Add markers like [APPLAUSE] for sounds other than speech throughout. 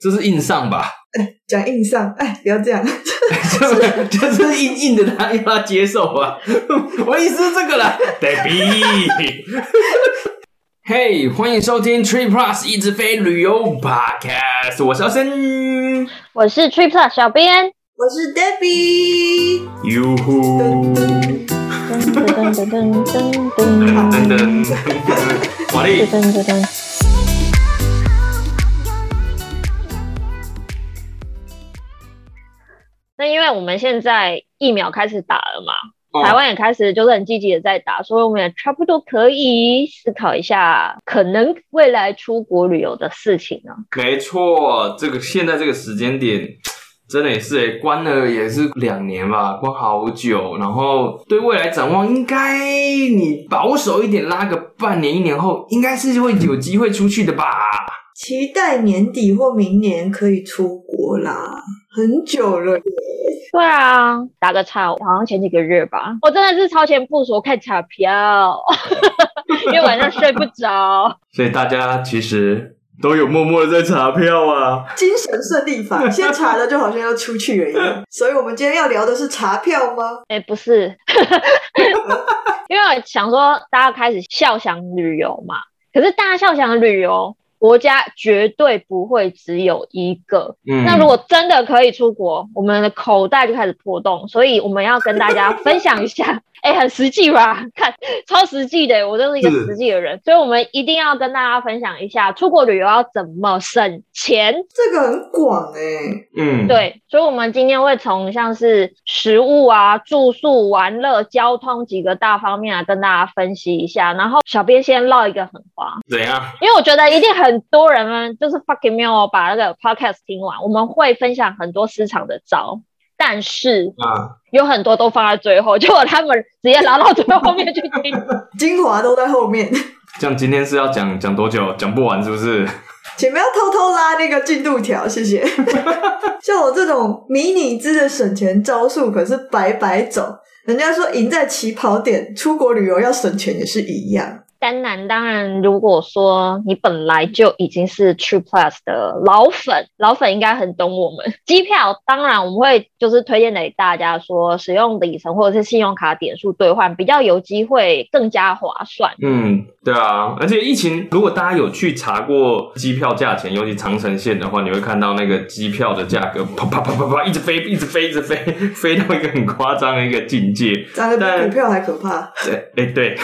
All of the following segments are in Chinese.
这是硬上吧？哎，讲硬上，哎，不要这样，就 [LAUGHS] 就是硬硬的他，他要他接受啊。[LAUGHS] 我意思是这个啦，Debbie。嘿，[LAUGHS] 欢迎收听 Tree Plus 一直飞旅游 Podcast，我是阿森，我是 Tree Plus 小编，我是 Debbie。哟呼！噔噔噔噔噔噔噔噔噔，华丽。那因为我们现在疫苗开始打了嘛，哦、台湾也开始就是很积极的在打，所以我们也差不多可以思考一下可能未来出国旅游的事情呢。没错，这个现在这个时间点真的也是诶，关了也是两年吧，关好久，然后对未来展望，应该你保守一点拉个半年一年后，应该是会有机会出去的吧。期待年底或明年可以出国啦，很久了耶。对啊，打个岔，好像前几个月吧，我真的是超前部署看查票，[LAUGHS] 因为晚上睡不着。所以大家其实都有默默的在查票啊，精神胜利法，先查了就好像要出去了一样。[LAUGHS] 所以我们今天要聊的是查票吗？哎，不是，[LAUGHS] 因为我想说大家开始笑想旅游嘛，可是大家笑想旅游。国家绝对不会只有一个。嗯，那如果真的可以出国，我们的口袋就开始破洞，所以我们要跟大家分享一下。哎、欸，很实际吧？[LAUGHS] 看，超实际的，我就是一个实际的人，所以我们一定要跟大家分享一下出国旅游要怎么省钱。这个很广哎、欸，嗯，对，所以我们今天会从像是食物啊、住宿、玩乐、交通几个大方面来跟大家分析一下。然后小编先唠一个狠话，怎样？因为我觉得一定很多人们就是 fucking 没有把那个 podcast 听完，我们会分享很多市场的招。但是啊，有很多都放在最后，结果他们直接拉到最后面去听，[LAUGHS] 精华都在后面。这样今天是要讲讲多久？讲不完是不是？请不要偷偷拉那个进度条，谢谢。[LAUGHS] 像我这种迷你资的省钱招数，可是白白走。人家说赢在起跑点，出国旅游要省钱也是一样。当然，当然，如果说你本来就已经是 True Plus 的老粉，老粉应该很懂我们。[LAUGHS] 机票当然我们会就是推荐给大家说，使用里程或者是信用卡点数兑换，比较有机会更加划算。嗯，对啊，而且疫情，如果大家有去查过机票价钱，尤其长城线的话，你会看到那个机票的价格啪啪啪啪啪一直飞，一直飞，一直飞，飞到一个很夸张的一个境界，涨得比股票还可怕。对，[LAUGHS] 哎、欸，对。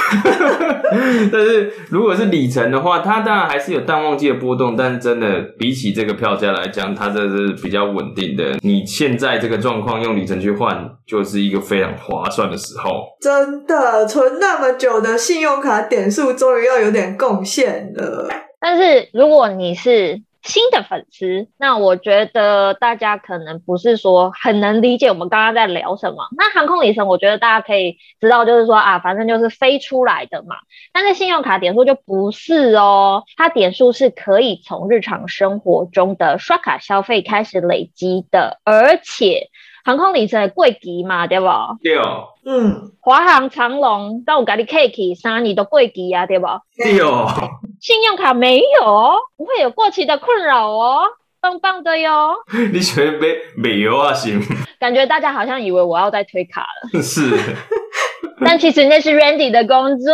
[LAUGHS] 但是如果是里程的话，它当然还是有淡旺季的波动，但是真的比起这个票价来讲，它这是比较稳定的。你现在这个状况用里程去换，就是一个非常划算的时候。真的，存那么久的信用卡点数，终于要有点贡献了。但是如果你是新的粉丝，那我觉得大家可能不是说很能理解我们刚刚在聊什么。那航空里程，我觉得大家可以知道，就是说啊，反正就是飞出来的嘛。但是信用卡点数就不是哦，它点数是可以从日常生活中的刷卡消费开始累积的，而且。航空里程的贵机嘛，对不？对哦。嗯，华航、长隆，到我家里可以三年都贵机啊，对不？对哦。信用卡没有，不会有过期的困扰哦，棒棒的哟。[LAUGHS] 你觉得没没有啊？行。感觉大家好像以为我要再推卡了。[LAUGHS] 是。[LAUGHS] 但其实那是 Randy 的工作。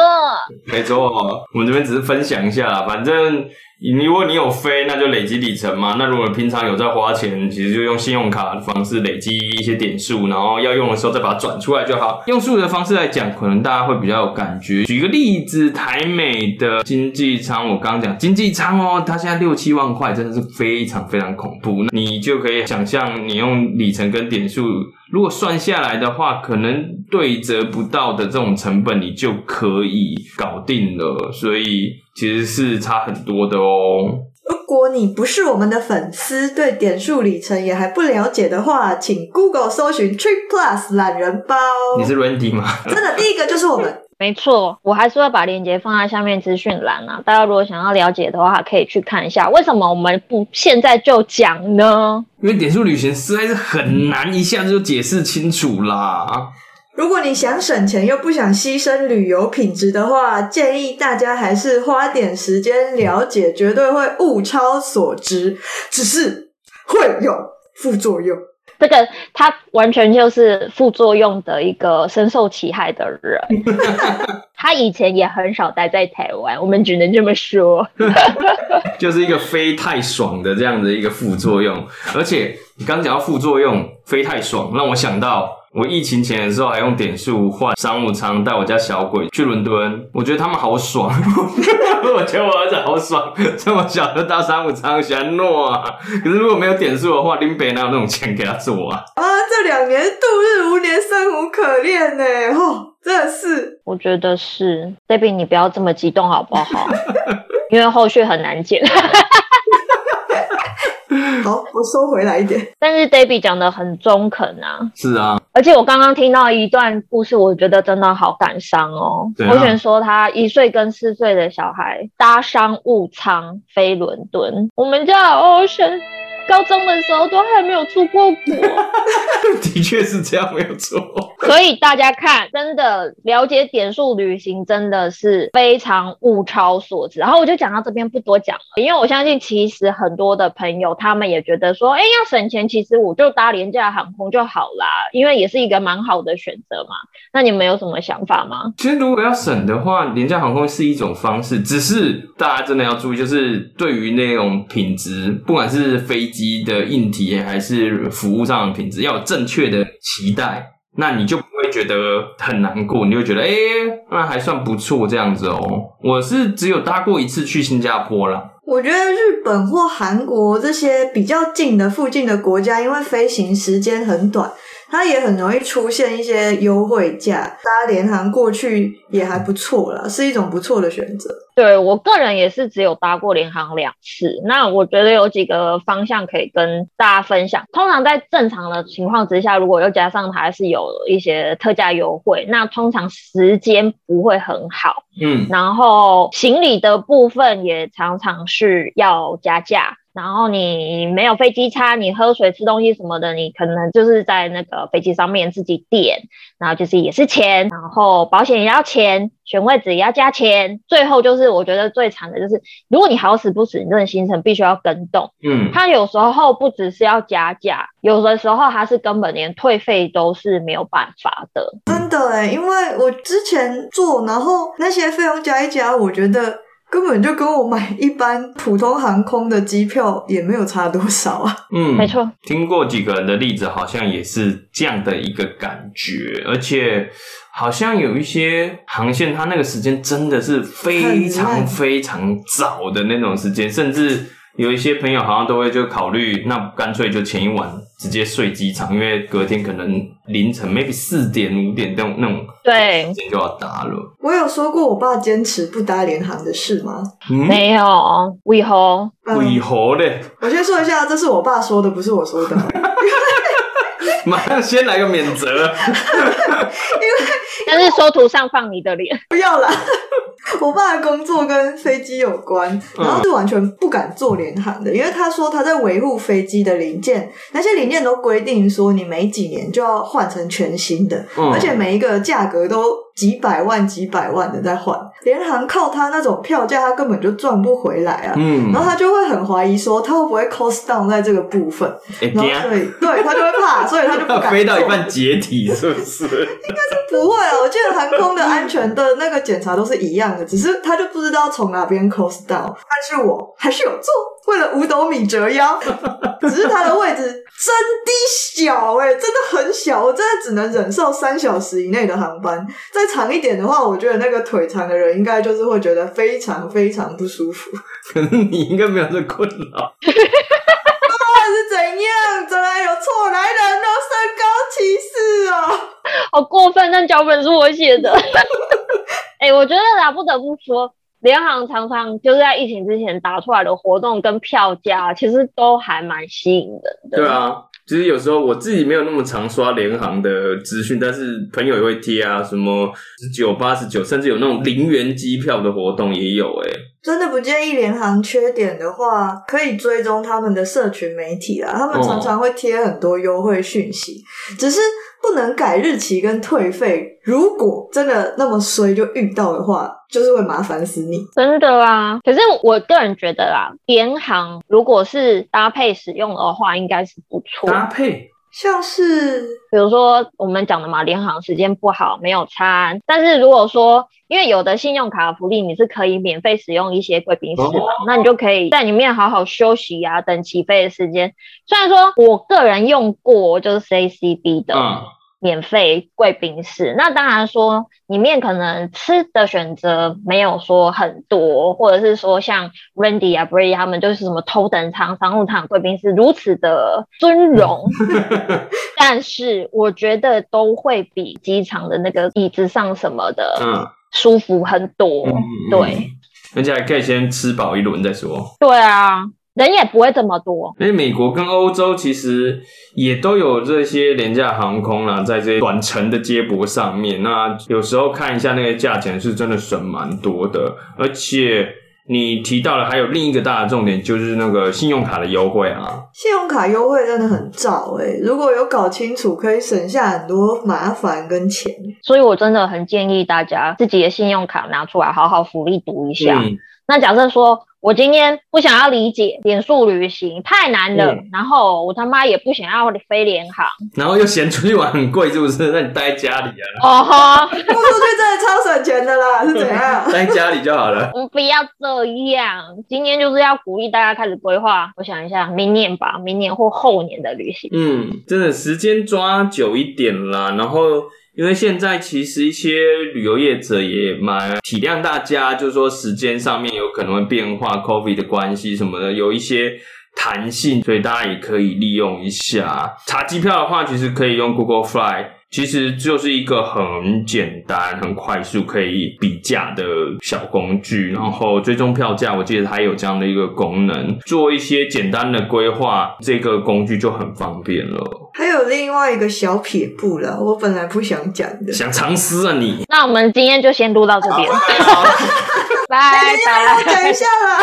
没错，我们这边只是分享一下，反正。如果你有飞，那就累积里程嘛。那如果平常有在花钱，其实就用信用卡的方式累积一些点数，然后要用的时候再把它转出来就好。用数的方式来讲，可能大家会比较有感觉。举个例子，台美的经济舱，我刚刚讲经济舱哦，它现在六七万块，真的是非常非常恐怖。那你就可以想象，你用里程跟点数。如果算下来的话，可能对折不到的这种成本，你就可以搞定了。所以其实是差很多的哦。如果你不是我们的粉丝，对点数里程也还不了解的话，请 Google 搜寻 Trip Plus 懒人包。你是 Randy 吗？真的，第一个就是我们。没错，我还是会把链接放在下面资讯栏啊。大家如果想要了解的话，可以去看一下。为什么我们不现在就讲呢？因为点数旅行实在是很难一下子就解释清楚啦。如果你想省钱又不想牺牲旅游品质的话，建议大家还是花点时间了解，绝对会物超所值，只是会有副作用。这个他完全就是副作用的一个深受其害的人。[LAUGHS] 他以前也很少待在台湾，我们只能这么说。[LAUGHS] 就是一个非太爽的这样的一个副作用。而且你刚讲到副作用，非太爽，让我想到。我疫情前的时候还用点数换商务舱带我家小鬼去伦敦，我觉得他们好爽，[LAUGHS] 我觉得我儿子好爽，这么小的大商务舱喜欢诺啊！可是如果没有点数的话，林北哪有那种钱给他做啊？啊，这两年度日如年，生无可恋呢！吼，真的是，我觉得是。Debbie，你不要这么激动好不好？[LAUGHS] 因为后续很难剪。[LAUGHS] 好，我收回来一点。但是 Debbie 讲的很中肯啊。是啊。而且我刚刚听到一段故事，我觉得真的好感伤哦。啊、我选说他一岁跟四岁的小孩搭商务舱飞伦敦，我们家 Ocean。高中的时候都还没有出过国，[LAUGHS] 的确是这样，没有错。所以大家看，真的了解点数旅行真的是非常物超所值。然后我就讲到这边不多讲了，因为我相信其实很多的朋友他们也觉得说，哎，要省钱，其实我就搭廉价航空就好啦，因为也是一个蛮好的选择嘛。那你们有什么想法吗？其实如果要省的话，廉价航空是一种方式，只是大家真的要注意，就是对于那种品质，不管是飞机。机的硬体还是服务上的品质，要有正确的期待，那你就不会觉得很难过，你就会觉得哎、欸，那还算不错这样子哦。我是只有搭过一次去新加坡啦。我觉得日本或韩国这些比较近的附近的国家，因为飞行时间很短。它也很容易出现一些优惠价，搭联航过去也还不错啦，是一种不错的选择。对，我个人也是只有搭过联航两次，那我觉得有几个方向可以跟大家分享。通常在正常的情况之下，如果又加上它是有一些特价优惠，那通常时间不会很好，嗯，然后行李的部分也常常是要加价。然后你没有飞机餐，你喝水吃东西什么的，你可能就是在那个飞机上面自己点，然后就是也是钱，然后保险也要钱，选位置也要加钱，最后就是我觉得最惨的就是，如果你好死不死，你这个行程必须要跟动，嗯，它有时候不只是要加价，有的时候它是根本连退费都是没有办法的。真的诶，因为我之前做，然后那些费用加一加，我觉得。根本就跟我买一般普通航空的机票也没有差多少啊。嗯，没错。听过几个人的例子，好像也是这样的一个感觉，而且好像有一些航线，它那个时间真的是非常非常早的那种时间，甚至。有一些朋友好像都会就考虑，那干脆就前一晚直接睡机场，因为隔天可能凌晨 maybe 四点五点那种那种对时间就要搭了。我有说过我爸坚持不搭联航的事吗？嗯、没有，为何？为何嘞？我先说一下，这是我爸说的，不是我说的。[LAUGHS] 马上先来个免责，[LAUGHS] 因为但是说图上放你的脸，不要啦。我爸的工作跟飞机有关，然后是完全不敢做联航的，因为他说他在维护飞机的零件，那些零件都规定说你每几年就要换成全新的，而且每一个价格都。几百万、几百万的在换，联航靠他那种票价，他根本就赚不回来啊。嗯，然后他就会很怀疑说，他会不会 cost down 在这个部分？欸、然后对，对他就会怕，所以他就不敢 [LAUGHS] 飞到一半解体，是不是？应该是不会啊。我记得航空的安全的那个检查都是一样的，只是他就不知道从哪边 cost down。但是我还是有做，为了五斗米折腰，[LAUGHS] 只是他的位置真的小哎、欸，真的很小，我真的只能忍受三小时以内的航班。再长一点的话，我觉得那个腿长的人应该就是会觉得非常非常不舒服。可能你应该没有这困扰。[LAUGHS] 那是怎样？怎么有错来人呢？身高歧视哦！好过分！但脚本是我写的。[LAUGHS] 哎、欸，我觉得啦，不得不说，联航常常就是在疫情之前打出来的活动跟票价，其实都还蛮吸引人的。对啊。其实有时候我自己没有那么常刷联航的资讯，但是朋友也会贴啊，什么十九、八十九，甚至有那种零元机票的活动也有诶、真的不建议联行缺点的话，可以追踪他们的社群媒体啊，他们常常会贴很多优惠讯息，哦、只是不能改日期跟退费。如果真的那么衰就遇到的话，就是会麻烦死你。真的啊，可是我个人觉得啦，联行如果是搭配使用的话，应该是不错。搭配。像是比如说我们讲的嘛，联航时间不好，没有餐。但是如果说，因为有的信用卡福利你是可以免费使用一些贵宾室嘛，哦、那你就可以在里面好好休息啊，等起飞的时间。虽然说我个人用过就是 CACB 的。嗯免费贵宾室，那当然说里面可能吃的选择没有说很多，或者是说像 Randy 啊、Brady 他们就是什么头等舱、商务舱贵宾室如此的尊荣，[LAUGHS] 但是我觉得都会比机场的那个椅子上什么的舒服很多。嗯、对，而且还可以先吃饱一轮再说。对啊。人也不会这么多，因为美国跟欧洲其实也都有这些廉价航空啦，在这些短程的接驳上面，那有时候看一下那个价钱是真的省蛮多的，而且你提到了还有另一个大的重点，就是那个信用卡的优惠啊，信用卡优惠真的很早诶、欸、如果有搞清楚，可以省下很多麻烦跟钱，所以我真的很建议大家自己的信用卡拿出来，好好福利读一下。嗯、那假设说。我今天不想要理解点数旅行太难了，嗯、然后我他妈也不想要飞联航，然后又嫌出去玩很贵，是不是？[LAUGHS] 那你待在家里啊？哦哈，不出去真的超省钱的啦，[LAUGHS] 是怎样？待在家里就好了。我 [LAUGHS] 们不要这样，今天就是要鼓励大家开始规划。我想一下，明年吧，明年或后年的旅行。嗯，真的时间抓久一点啦，然后。因为现在其实一些旅游业者也蛮体谅大家，就是说时间上面有可能会变化，COVID 的关系什么的，有一些弹性，所以大家也可以利用一下。查机票的话，其实可以用 Google Fly。其实就是一个很简单、很快速可以比价的小工具，然后追踪票价，我记得它有这样的一个功能，做一些简单的规划，这个工具就很方便了。还有另外一个小撇步了，我本来不想讲的，想藏私啊你。那我们今天就先录到这边，拜拜，等一下啦。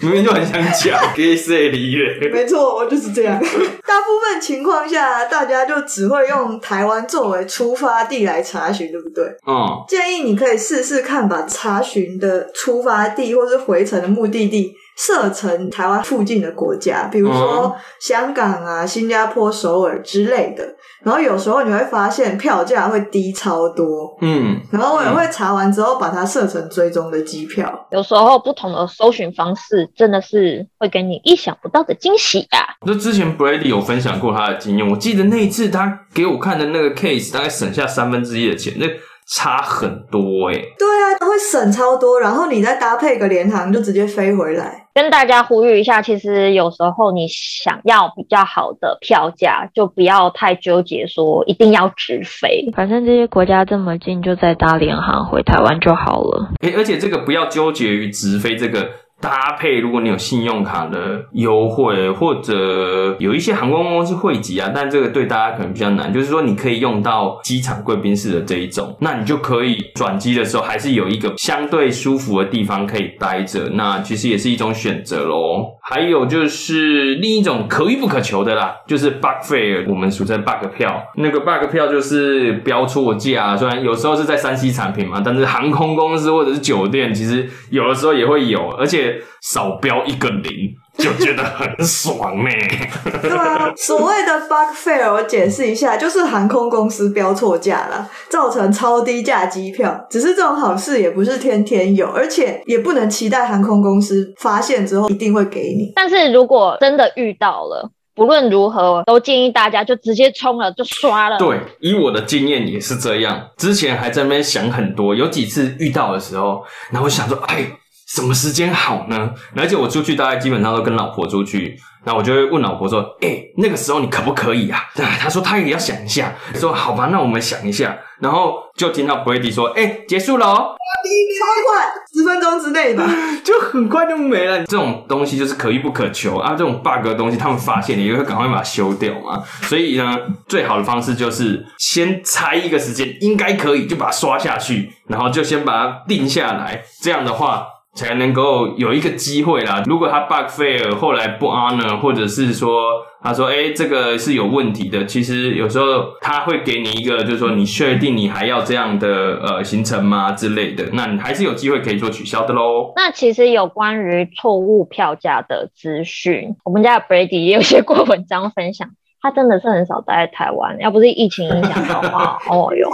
明明就很想讲，给谁理了？没错，我就是这样。大部分情况下，大家就只会用台湾作为出发地来查询，对不对？嗯。建议你可以试试看，把查询的出发地或是回程的目的地设成台湾附近的国家，比如说香港啊、新加坡、首尔之类的。然后有时候你会发现票价会低超多，嗯，然后我也会查完之后把它设成追踪的机票。有时候不同的搜寻方式真的是会给你意想不到的惊喜啊！那之前 Brady 有分享过他的经验，我记得那一次他给我看的那个 case，大概省下三分之一的钱，那差很多诶、欸、对啊，会省超多，然后你再搭配个联航就直接飞回来。跟大家呼吁一下，其实有时候你想要比较好的票价，就不要太纠结说一定要直飞。反正这些国家这么近，就再搭联航回台湾就好了。诶，而且这个不要纠结于直飞这个。搭配，如果你有信用卡的优惠，或者有一些航空公司汇集啊，但这个对大家可能比较难。就是说，你可以用到机场贵宾室的这一种，那你就可以转机的时候还是有一个相对舒服的地方可以待着，那其实也是一种选择喽。还有就是另一种可遇不可求的啦，就是 bug fare，我们俗称 bug 票。那个 bug 票就是标错价，虽然有时候是在 3C 产品嘛，但是航空公司或者是酒店，其实有的时候也会有，而且。少标一个零就觉得很爽呢。[LAUGHS] 对啊，所谓的 bug fare 我解释一下，就是航空公司标错价了，造成超低价机票。只是这种好事也不是天天有，而且也不能期待航空公司发现之后一定会给你。但是如果真的遇到了，不论如何，都建议大家就直接冲了，就刷了。对，以我的经验也是这样。之前还在那边想很多，有几次遇到的时候，然后我想说，哎。什么时间好呢？而且我出去大概基本上都跟老婆出去，那我就会问老婆说：“哎、欸，那个时候你可不可以啊？”她说她也要想一下，说：“好吧，那我们想一下。”然后就听到 Brady 说：“哎、欸，结束了哦，超快，十分钟之内吧，[LAUGHS] 就很快就没了。”这种东西就是可遇不可求啊，这种 bug 的东西他们发现了也会赶快把它修掉嘛。所以呢，最好的方式就是先猜一个时间应该可以，就把它刷下去，然后就先把它定下来。这样的话。才能够有一个机会啦。如果他 bug fail 后来不 honor，或者是说他说哎、欸、这个是有问题的，其实有时候他会给你一个就是说你确定你还要这样的呃行程吗之类的，那你还是有机会可以做取消的喽。那其实有关于错误票价的资讯，我们家的 Brady 也有写过文章分享。他真的是很少待在台湾，要不是疫情影响的话，[LAUGHS] 哦哟。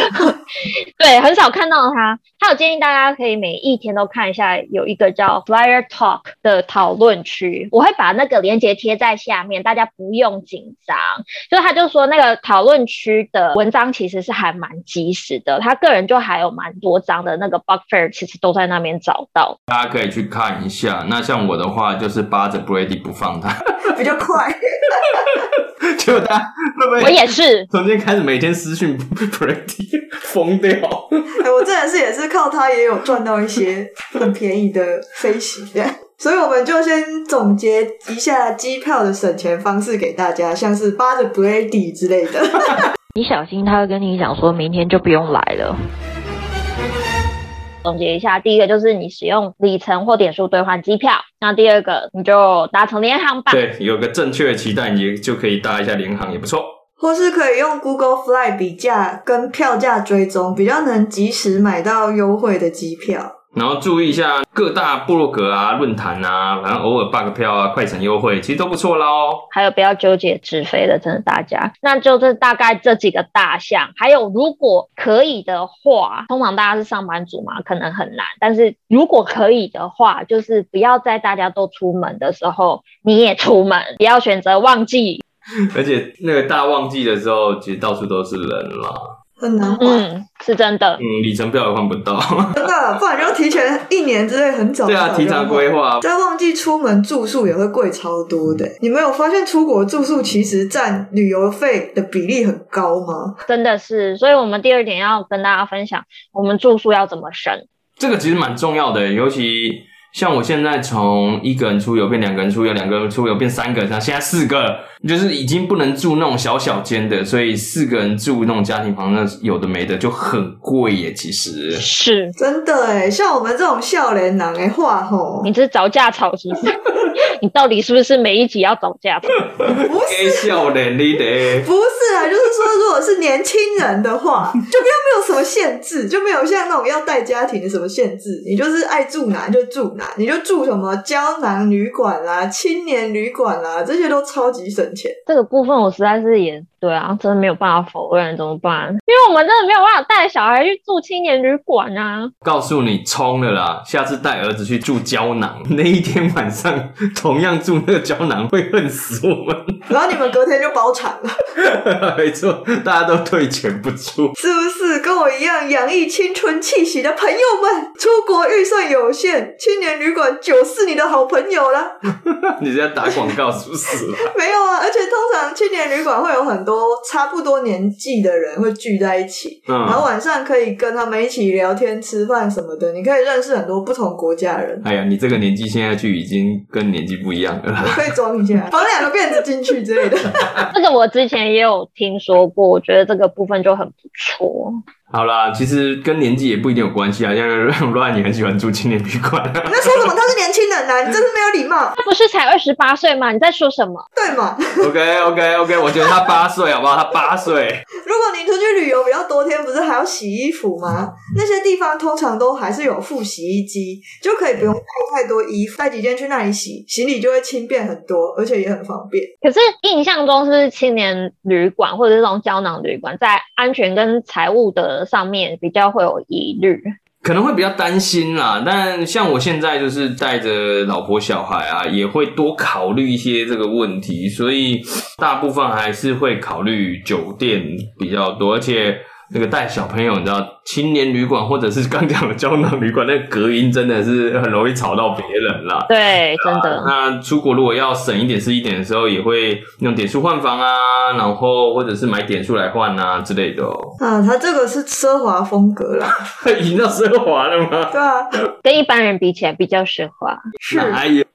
[LAUGHS] 对，很少看到他。他有建议大家可以每一天都看一下，有一个叫 Flyer Talk 的讨论区，我会把那个链接贴在下面，大家不用紧张。就他就说那个讨论区的文章其实是还蛮及时的，他个人就还有蛮多张的那个 Bug Fair，其实都在那边找到，大家可以去看一下。那像我的话，就是扒着 Brady 不放他，[LAUGHS] 比较快。[LAUGHS] 就他会不会？我也是，从今天开始每天私讯 Brady 疯掉。哎、欸，我真的是也是靠他也有赚到一些 [LAUGHS] 很便宜的飞行，所以我们就先总结一下机票的省钱方式给大家，像是扒着 Brady 之类的。你小心，他会跟你讲说明天就不用来了。总结一下，第一个就是你使用里程或点数兑换机票，那第二个你就搭乘联航吧。对，有个正确的期待，你就可以搭一下联航，也不错。或是可以用 Google Fly 比价跟票价追踪，比较能及时买到优惠的机票。然后注意一下各大部落格啊、论坛啊，反正偶尔 bug 票啊、快闪优惠，其实都不错啦哦。还有不要纠结直飞的，真的大家。那就是大概这几个大项。还有如果可以的话，通常大家是上班族嘛，可能很难。但是如果可以的话，就是不要在大家都出门的时候你也出门，不要选择旺季。而且那个大旺季的时候，其实到处都是人啦。很难换，嗯，是真的。嗯，里程票也换不到，[LAUGHS] [LAUGHS] 真的，不然就提前一年之内很早。对啊，提前规划。在旺季出门住宿也会贵超多的。你没有发现出国住宿其实占旅游费的比例很高吗？真的是，所以我们第二点要跟大家分享，我们住宿要怎么省。这个其实蛮重要的，尤其。像我现在从一个人出游变两个人出游，两个人出游变三个人，像现在四个，就是已经不能住那种小小间的，所以四个人住那种家庭房，那有的没的就很贵耶。其实是真的诶，像我们这种笑脸男的话吼，你这是找架吵是不是？[LAUGHS] 你到底是不是每一集要找架吵？不是笑脸你的，不是啊，就是说如果是年轻人的话，就不要没有什么限制，就没有像那种要带家庭的什么限制，你就是爱住哪就住哪。你就住什么江南旅馆啦、青年旅馆啦，这些都超级省钱。这个部分我实在是也对啊，真的没有办法否认，怎么办？因为我们真的没有办法带小孩去住青年旅馆啊。告诉你冲了啦，下次带儿子去住胶囊，[LAUGHS] 那一天晚上同样住那个胶囊会恨死我们。然后你们隔天就包场了。[LAUGHS] 没错，大家都退钱不出，是不是跟我一样洋溢青春气息的朋友们？出国预算有限，青年。旅馆就是你的好朋友了。[LAUGHS] 你在打广告是不是？没有啊，而且通常青年旅馆会有很多差不多年纪的人会聚在一起，嗯，然后晚上可以跟他们一起聊天、吃饭什么的。你可以认识很多不同国家的人。哎呀，你这个年纪现在去已经跟年纪不一样了。你可以装一下，绑两个辫子进去之类的。[LAUGHS] 这个我之前也有听说过，我觉得这个部分就很不错。好啦，其实跟年纪也不一定有关系啊。像 Ryan 你很喜欢住青年旅馆，[LAUGHS] 你在说什么？他是年轻人啊，你真是没有礼貌。他不是才二十八岁吗？你在说什么？对嘛？OK OK OK，我觉得他八岁，好不好？他八岁。如果你出去旅游比较多天，不是还要洗衣服吗？那些地方通常都还是有附洗衣机，就可以不用带太多衣服，带几件去那里洗，行李就会轻便很多，而且也很方便。可是印象中是不是青年旅馆或者这种胶囊旅馆，在安全跟财务的。上面比较会有疑虑，可能会比较担心啦。但像我现在就是带着老婆小孩啊，也会多考虑一些这个问题，所以大部分还是会考虑酒店比较多，而且。那个带小朋友，你知道，青年旅馆或者是刚讲的胶囊旅馆，那个隔音真的是很容易吵到别人啦。对，真的。啊，那出国如果要省一点是一点的时候，也会用点数换房啊，然后或者是买点数来换啊之类的哦。啊，他这个是奢华风格啦，[LAUGHS] 已经到奢华了吗？对啊，跟一般人比起来比较奢华。是。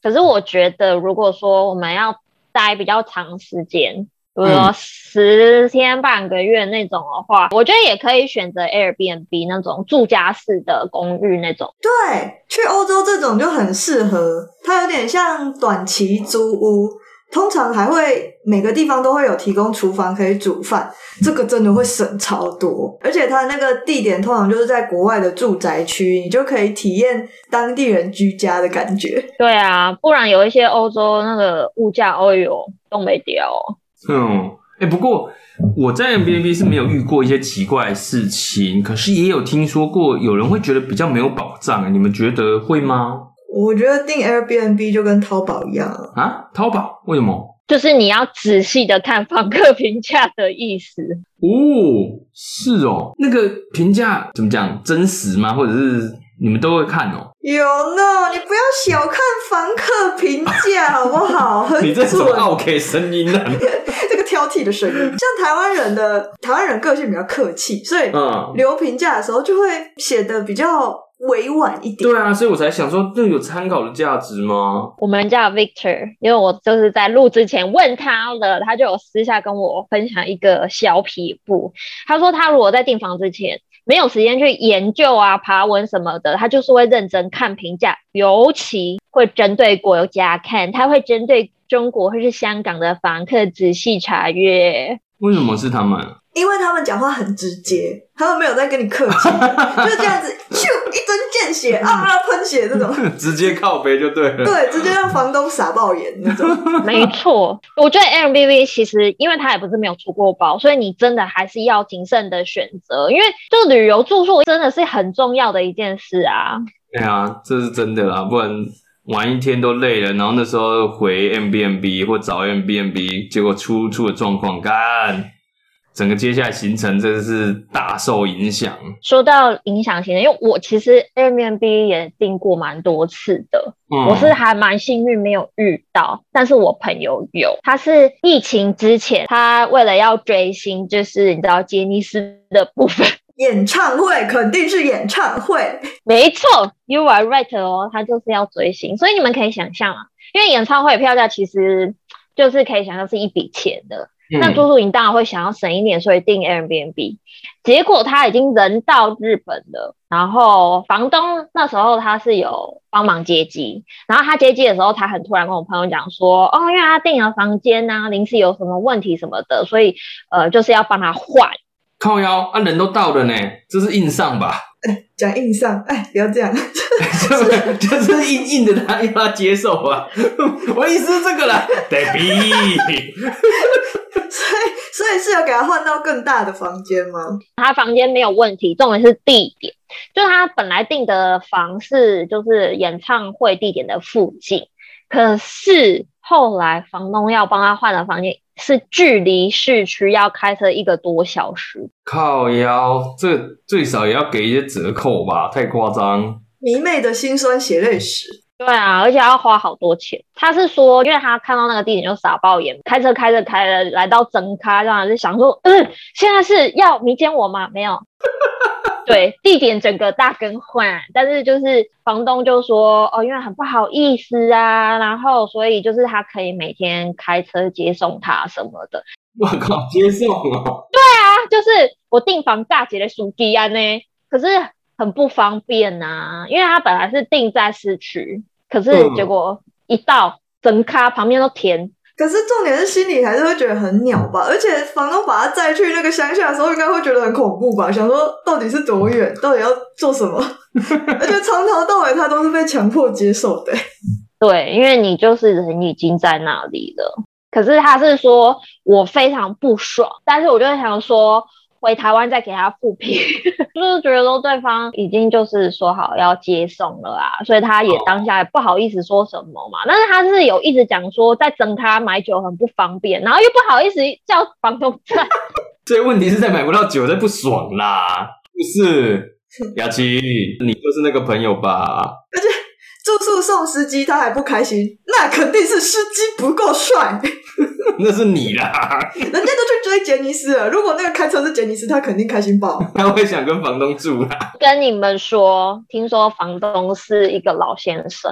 可是我觉得，如果说我们要待比较长时间。比如说十天半个月那种的话，嗯、我觉得也可以选择 Airbnb 那种住家式的公寓那种。对，去欧洲这种就很适合，它有点像短期租屋。通常还会每个地方都会有提供厨房可以煮饭，这个真的会省超多。而且它那个地点通常就是在国外的住宅区，你就可以体验当地人居家的感觉。对啊，不然有一些欧洲那个物价，哦哟，都没掉。嗯，哎，不过我在 Airbnb 是没有遇过一些奇怪的事情，可是也有听说过有人会觉得比较没有保障，你们觉得会吗？我觉得订 Airbnb 就跟淘宝一样啊！淘宝为什么？就是你要仔细的看房客评价的意思哦。是哦，那个评价怎么讲？真实吗？或者是你们都会看哦？有呢，你不要小看房客评价好不好？[LAUGHS] 你这种 OK 声音呢？[LAUGHS] 这个挑剔的声音，像台湾人的台湾人个性比较客气，所以留评价的时候就会写的比较。委婉一点，对啊，所以我才想说，这有参考的价值吗？我们叫 Victor，因为我就是在录之前问他了，他就有私下跟我分享一个小撇步。他说他如果在订房之前没有时间去研究啊、爬文什么的，他就是会认真看评价，尤其会针对国家看，他会针对中国或是香港的房客仔细查阅。为什么是他们？因为他们讲话很直接，他们没有在跟你客气，[LAUGHS] 就是这样子，咻一针见血啊，喷血这种，[LAUGHS] 直接靠背就对了。对，直接让房东傻爆眼那种。[LAUGHS] 没错，我觉得 Airbnb 其实，因为它也不是没有出过包，所以你真的还是要谨慎的选择，因为就旅游住宿真的是很重要的一件事啊。对啊，这是真的啦，不然玩一天都累了，然后那时候回 Airbnb 或找 Airbnb，结果出出了状况，干。整个接下来行程真的是大受影响。说到影响行程，因为我其实 Airbnb 也订过蛮多次的，嗯、我是还蛮幸运没有遇到，但是我朋友有，他是疫情之前，他为了要追星，就是你知道杰尼斯的部分，[LAUGHS] 演唱会肯定是演唱会，没错，You are right 哦，他就是要追星，所以你们可以想象啊，因为演唱会票价其实就是可以想象是一笔钱的。那住宿营当然会想要省一点，所以订 Airbnb。结果他已经人到日本了，然后房东那时候他是有帮忙接机，然后他接机的时候，他很突然跟我朋友讲说：“哦，因为他订了房间啊，临时有什么问题什么的，所以呃，就是要帮他换。”靠腰啊，人都到了呢，这是硬上吧？哎，讲硬上，哎，不要这样，[LAUGHS] 就 [LAUGHS] 就是硬硬的他，他要他接受啊。[LAUGHS] 我意思是这个啦，对比。所以，所以是有给他换到更大的房间吗？他房间没有问题，重点是地点。就他本来订的房是就是演唱会地点的附近，可是后来房东要帮他换的房间是距离市区要开车一个多小时。靠腰，这最少也要给一些折扣吧？太夸张！迷妹的心酸血泪史。对啊，而且要花好多钱。他是说，因为他看到那个地点就傻爆眼，开车开着开着来到整咖，这样就想说，嗯，现在是要迷奸我吗？没有。[LAUGHS] 对，地点整个大更换，但是就是房东就说，哦，因为很不好意思啊，然后所以就是他可以每天开车接送他什么的。我靠，接送啊？对啊，就是我订房大姐的属地啊呢，可是。很不方便呐、啊，因为他本来是定在市区，可是结果一到整咖旁边都填。可是重点是心里还是会觉得很鸟吧，而且房东把他载去那个乡下的时候，应该会觉得很恐怖吧？想说到底是多远，到底要做什么？[LAUGHS] 而且从头到尾他都是被强迫接受的。[LAUGHS] 对，因为你就是人已经在那里了。可是他是说我非常不爽，但是我就想说。回台湾再给他复评，[LAUGHS] 就是觉得说对方已经就是说好要接送了啊，所以他也当下也不好意思说什么嘛。但是他是有一直讲说在整他买酒很不方便，然后又不好意思叫房东在。[LAUGHS] 这问题是在买不到酒，在不爽啦，不是？[LAUGHS] 雅琪，你就是那个朋友吧？而且住宿送司机，他还不开心，那肯定是司机不够帅。[LAUGHS] 那是你啦，[LAUGHS] 人家都去追杰尼斯了。如果那个开车是杰尼斯，他肯定开心爆。[LAUGHS] 他会想跟房东住啦。跟你们说，听说房东是一个老先生。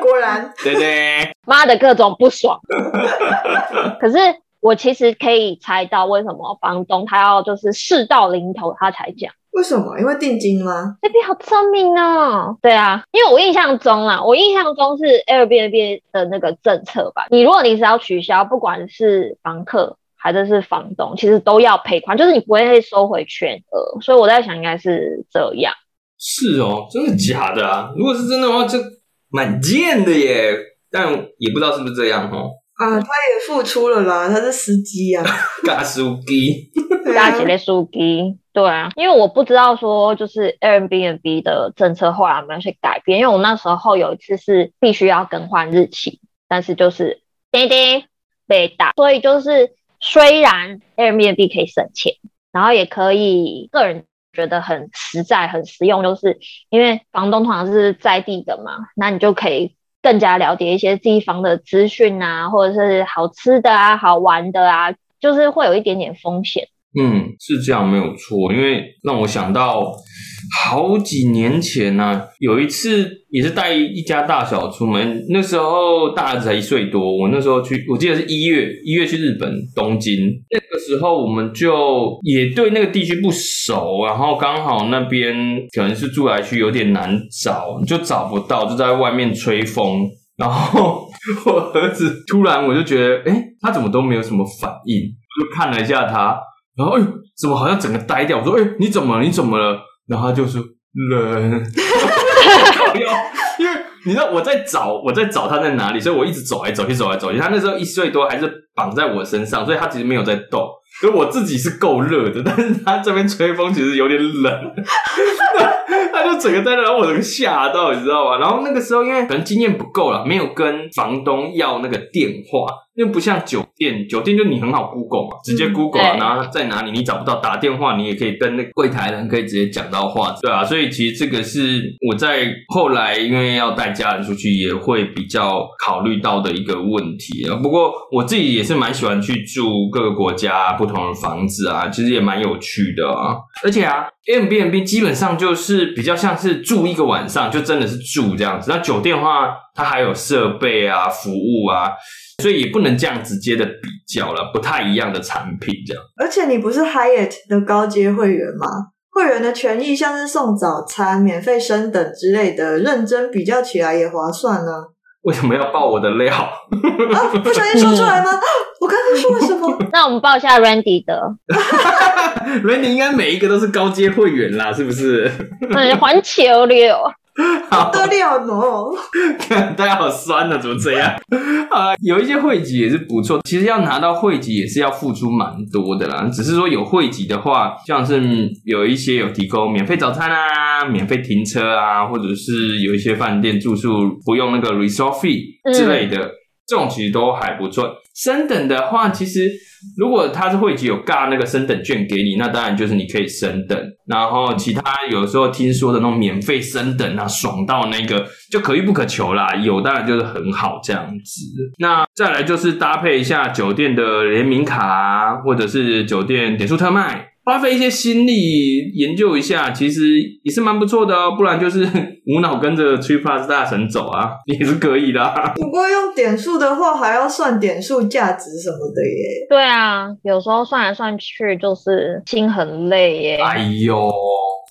果然，对对。妈的，各种不爽。可是我其实可以猜到为什么房东他要就是事到临头他才讲。为什么？因为定金吗？这边好聪明哦。对啊，因为我印象中啊，我印象中是 Airbnb 的那个政策吧。你如果临时要取消，不管是房客还是是房东，其实都要赔款，就是你不会收回全额。所以我在想，应该是这样。是哦，真的假的啊？如果是真的话，就蛮贱的耶。但也不知道是不是这样哦。啊，他也付出了啦，他是司机啊，[LAUGHS] 大司机，大姐的司机。对啊，因为我不知道说就是 Airbnb 的政策后来有没有去改变，因为我那时候有一次是必须要更换日期，但是就是叮叮被打，所以就是虽然 Airbnb 可以省钱，然后也可以个人觉得很实在、很实用，就是因为房东通常是在地的嘛，那你就可以更加了解一些地方的资讯啊，或者是好吃的啊、好玩的啊，就是会有一点点风险。嗯，是这样没有错，因为让我想到好几年前呢、啊，有一次也是带一家大小出门，那时候大儿子才一岁多，我那时候去，我记得是一月一月去日本东京，那个时候我们就也对那个地区不熟，然后刚好那边可能是住来区有点难找，就找不到，就在外面吹风，然后 [LAUGHS] 我儿子突然我就觉得，哎，他怎么都没有什么反应，就看了一下他。然后，哎，怎么好像整个呆掉？我说，哎，你怎么了？你怎么了？然后他就说，冷，[LAUGHS] 因为你知道我在找，我在找他在哪里，所以我一直走来走去，走来走去。他那时候一岁多，还是绑在我身上，所以他其实没有在动。[LAUGHS] 所以我自己是够热的，但是他这边吹风其实有点冷，[LAUGHS] [LAUGHS] 他就整个在那，然后我整个吓到，你知道吧？然后那个时候因为可能经验不够了，没有跟房东要那个电话。因为不像酒店，酒店就你很好 Google 嘛，直接 Google，然后在哪里你找不到，打电话你也可以跟那个柜台人可以直接讲到话，对啊，所以其实这个是我在后来因为要带家人出去也会比较考虑到的一个问题啊。不过我自己也是蛮喜欢去住各个国家不同的房子啊，其实也蛮有趣的啊。而且啊 a b n b 基本上就是比较像是住一个晚上，就真的是住这样子。那酒店的话，它还有设备啊、服务啊。所以也不能这样直接的比较了，不太一样的产品这样。而且你不是 Hyatt 的高阶会员吗？会员的权益像是送早餐、免费升等之类的，认真比较起来也划算呢。为什么要爆我的料？啊，不小心说出来吗？[LAUGHS] 我刚才说了什么？[LAUGHS] 那我们报一下 Randy 的。Randy 应该每一个都是高阶会员啦，是不是？[LAUGHS] 嗯，环球六。好得了喏！看大家好酸啊，怎么这样？[LAUGHS] 啊，有一些会籍也是不错。其实要拿到会籍也是要付出蛮多的啦。只是说有会籍的话，像是有一些有提供免费早餐啊、免费停车啊，或者是有一些饭店住宿不用那个 resort fee 之类的，嗯、这种其实都还不错。升等的话，其实。如果他是会籍有尬那个升等券给你，那当然就是你可以升等。然后其他有时候听说的那种免费升等啊，爽到那个就可遇不可求啦。有当然就是很好这样子。那再来就是搭配一下酒店的联名卡啊，或者是酒店点数特卖。花费一些心力研究一下，其实也是蛮不错的哦。不然就是 [LAUGHS] 无脑跟着 TripPlus 大神走啊，[LAUGHS] 也是可以的啊。不过用点数的话，还要算点数价值什么的耶。对啊，有时候算来算去就是心很累耶。哎呦，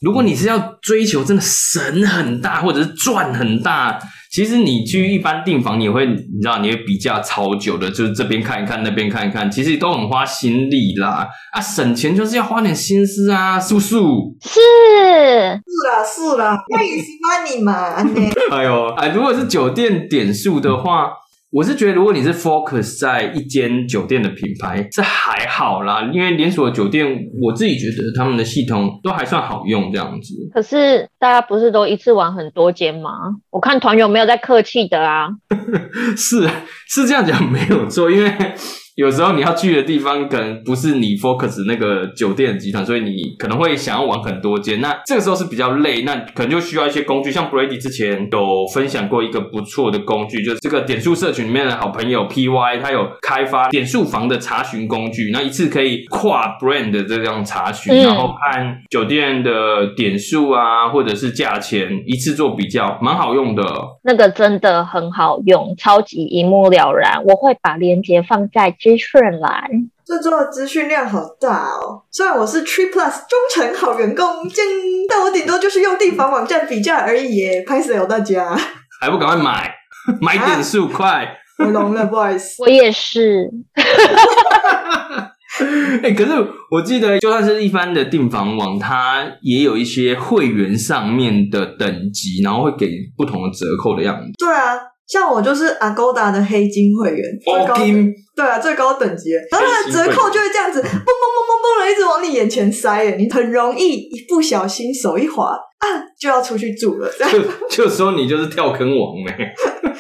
如果你是要追求真的神很大，或者是赚很大。其实你去一般订房，你会你知道你会比价超久的，就是这边看一看，那边看一看，其实都很花心力啦。啊，省钱就是要花点心思啊，叔叔是？是是啦是啦，我也喜欢你嘛。[LAUGHS] 哎呦，哎，如果是酒店点数的话。我是觉得，如果你是 focus 在一间酒店的品牌，这还好啦，因为连锁酒店，我自己觉得他们的系统都还算好用，这样子。可是大家不是都一次玩很多间吗？我看团友没有在客气的啊。[LAUGHS] 是是这样讲没有错，因为。有时候你要去的地方可能不是你 focus 那个酒店集团，所以你可能会想要玩很多间。那这个时候是比较累，那可能就需要一些工具。像 Brady 之前有分享过一个不错的工具，就是这个点数社群里面的好朋友 PY，他有开发点数房的查询工具，那一次可以跨 brand 的这样查询，嗯、然后看酒店的点数啊，或者是价钱，一次做比较，蛮好用的。那个真的很好用，超级一目了然。我会把链接放在。资讯来。这周的资讯量好大哦！虽然我是 Tree Plus 忠诚好员工，但我顶多就是用订房网站比价而已耶。拍死了大家，还不赶快买，[LAUGHS] 买点数、啊、快！我聋了，不好意思。我也是。[LAUGHS] 哎、欸，可是我记得，就算是一般的订房网，它也有一些会员上面的等级，然后会给不同的折扣的样子。对啊，像我就是 Agoda 的黑金会员，最高金，对啊，最高等级，然后它的折扣就会这样子，嘣嘣嘣嘣嘣的一直往你眼前塞，你很容易一不小心手一滑啊。就要出去住了，这 [LAUGHS] 样就就说你就是跳坑王呗，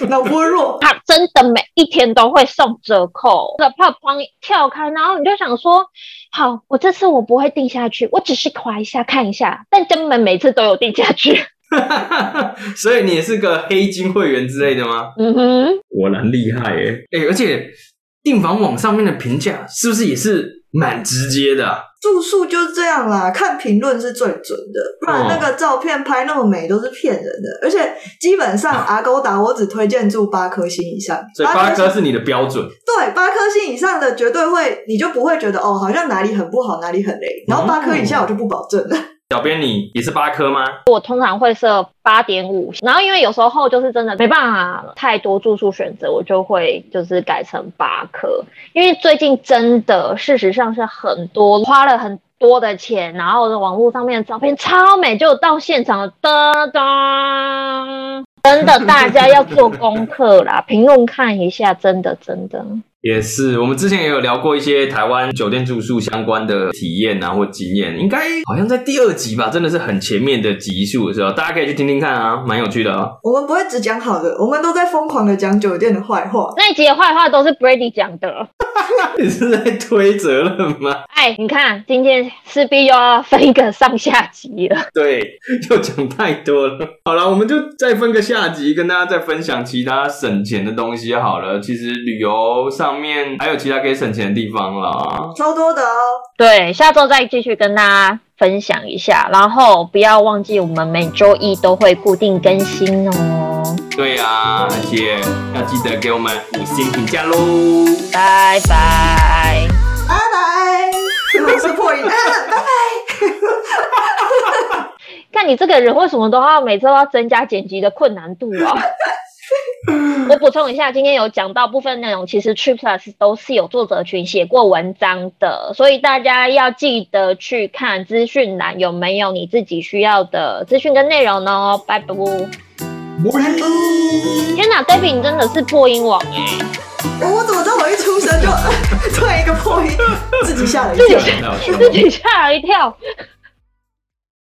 脑波弱。他真的每一天都会送折扣，的怕帮你跳开，然后你就想说，好，我这次我不会定下去，我只是滑一下看一下，但根本每次都有定下去。[LAUGHS] 所以你也是个黑金会员之类的吗？嗯哼，果然厉害耶！哎、欸，而且订房网上面的评价是不是也是蛮直接的、啊？住宿就是这样啦，看评论是最准的，不然那个照片拍那么美都是骗人的。而且基本上 [LAUGHS] Agoda 我只推荐住八颗星以上，所以八颗是你的标准。对，八颗星以上的绝对会，你就不会觉得哦，好像哪里很不好，哪里很雷。然后八颗以下我就不保证了。小编，你也是八颗吗？我通常会设八点五，然后因为有时候就是真的没办法太多住宿选择，我就会就是改成八颗。因为最近真的事实上是很多花了很多的钱，然后网络上面的照片超美，就到现场的哒哒，真的大家要做功课啦，评论看一下，真的真的。也是，我们之前也有聊过一些台湾酒店住宿相关的体验啊，或经验，应该好像在第二集吧，真的是很前面的集数的时候，大家可以去听听看啊，蛮有趣的啊。我们不会只讲好的，我们都在疯狂的讲酒店的坏话。那一集的坏话都是 Brady 讲的，[LAUGHS] 你是在推责任吗？哎，你看今天势必又要分一个上下集了。[LAUGHS] 对，又讲太多了。好了，我们就再分个下集，跟大家再分享其他省钱的东西好了。其实旅游上。上面还有其他可以省钱的地方啦，超多的哦。对，下周再继续跟大家分享一下，然后不要忘记我们每周一都会固定更新哦。对啊，而且要记得给我们五星评价喽。拜拜，拜拜，我是破音，[LAUGHS] 拜拜。[LAUGHS] 看你这个人为什么都要每次都要增加剪辑的困难度啊？[LAUGHS] 我补充一下，今天有讲到部分内容，其实 TripPlus 都是有作者群写过文章的，所以大家要记得去看资讯栏有没有你自己需要的资讯跟内容哦。拜拜。天哪，David 你真的是破音王哎！我怎么知道我一出生就 [LAUGHS] 突然一个破音，自己吓了一跳，自己吓了一跳。